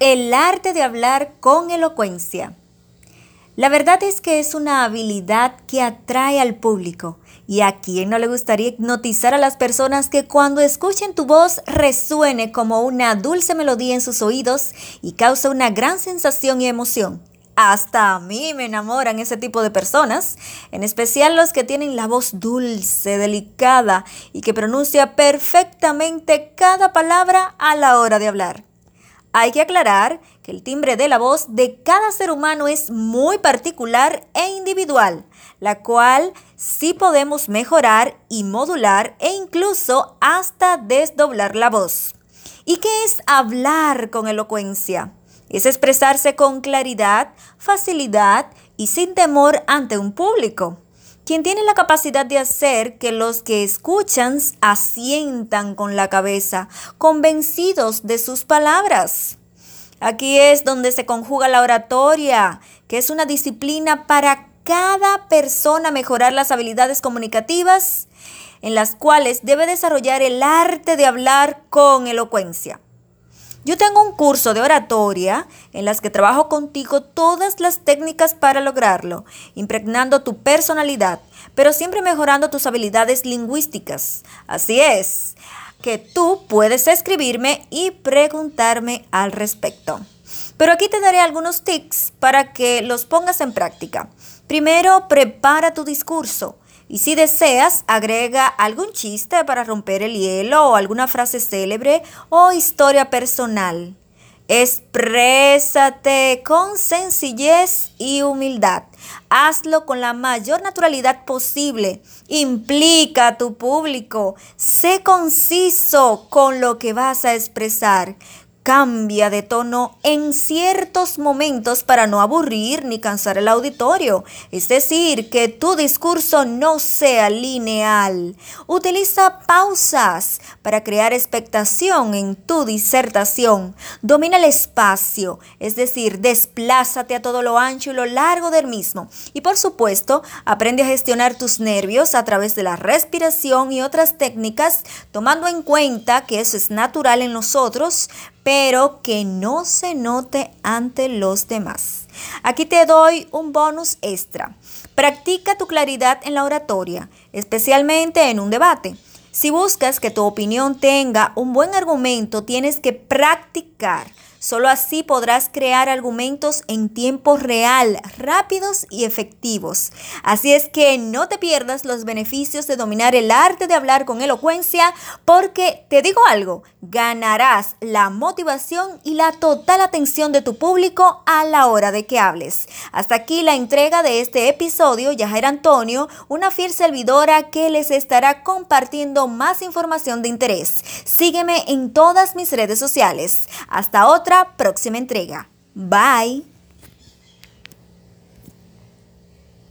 El arte de hablar con elocuencia. La verdad es que es una habilidad que atrae al público. ¿Y a quién no le gustaría hipnotizar a las personas que cuando escuchen tu voz resuene como una dulce melodía en sus oídos y causa una gran sensación y emoción? Hasta a mí me enamoran ese tipo de personas, en especial los que tienen la voz dulce, delicada y que pronuncia perfectamente cada palabra a la hora de hablar. Hay que aclarar que el timbre de la voz de cada ser humano es muy particular e individual, la cual sí podemos mejorar y modular e incluso hasta desdoblar la voz. ¿Y qué es hablar con elocuencia? Es expresarse con claridad, facilidad y sin temor ante un público quien tiene la capacidad de hacer que los que escuchan asientan con la cabeza, convencidos de sus palabras. Aquí es donde se conjuga la oratoria, que es una disciplina para cada persona mejorar las habilidades comunicativas en las cuales debe desarrollar el arte de hablar con elocuencia. Yo tengo un curso de oratoria en las que trabajo contigo todas las técnicas para lograrlo, impregnando tu personalidad, pero siempre mejorando tus habilidades lingüísticas. Así es, que tú puedes escribirme y preguntarme al respecto. Pero aquí te daré algunos tips para que los pongas en práctica. Primero, prepara tu discurso. Y si deseas, agrega algún chiste para romper el hielo o alguna frase célebre o historia personal. Exprésate con sencillez y humildad. Hazlo con la mayor naturalidad posible. Implica a tu público. Sé conciso con lo que vas a expresar. Cambia de tono en ciertos momentos para no aburrir ni cansar el auditorio. Es decir, que tu discurso no sea lineal. Utiliza pausas para crear expectación en tu disertación. Domina el espacio, es decir, desplázate a todo lo ancho y lo largo del mismo. Y por supuesto, aprende a gestionar tus nervios a través de la respiración y otras técnicas, tomando en cuenta que eso es natural en nosotros, pero que no se note ante los demás. Aquí te doy un bonus extra. Practica tu claridad en la oratoria, especialmente en un debate. Si buscas que tu opinión tenga un buen argumento, tienes que practicar Solo así podrás crear argumentos en tiempo real, rápidos y efectivos. Así es que no te pierdas los beneficios de dominar el arte de hablar con elocuencia porque, te digo algo, ganarás la motivación y la total atención de tu público a la hora de que hables. Hasta aquí la entrega de este episodio. Yajair Antonio, una fiel servidora que les estará compartiendo más información de interés. Sígueme en todas mis redes sociales. Hasta otra próxima entrega. Bye.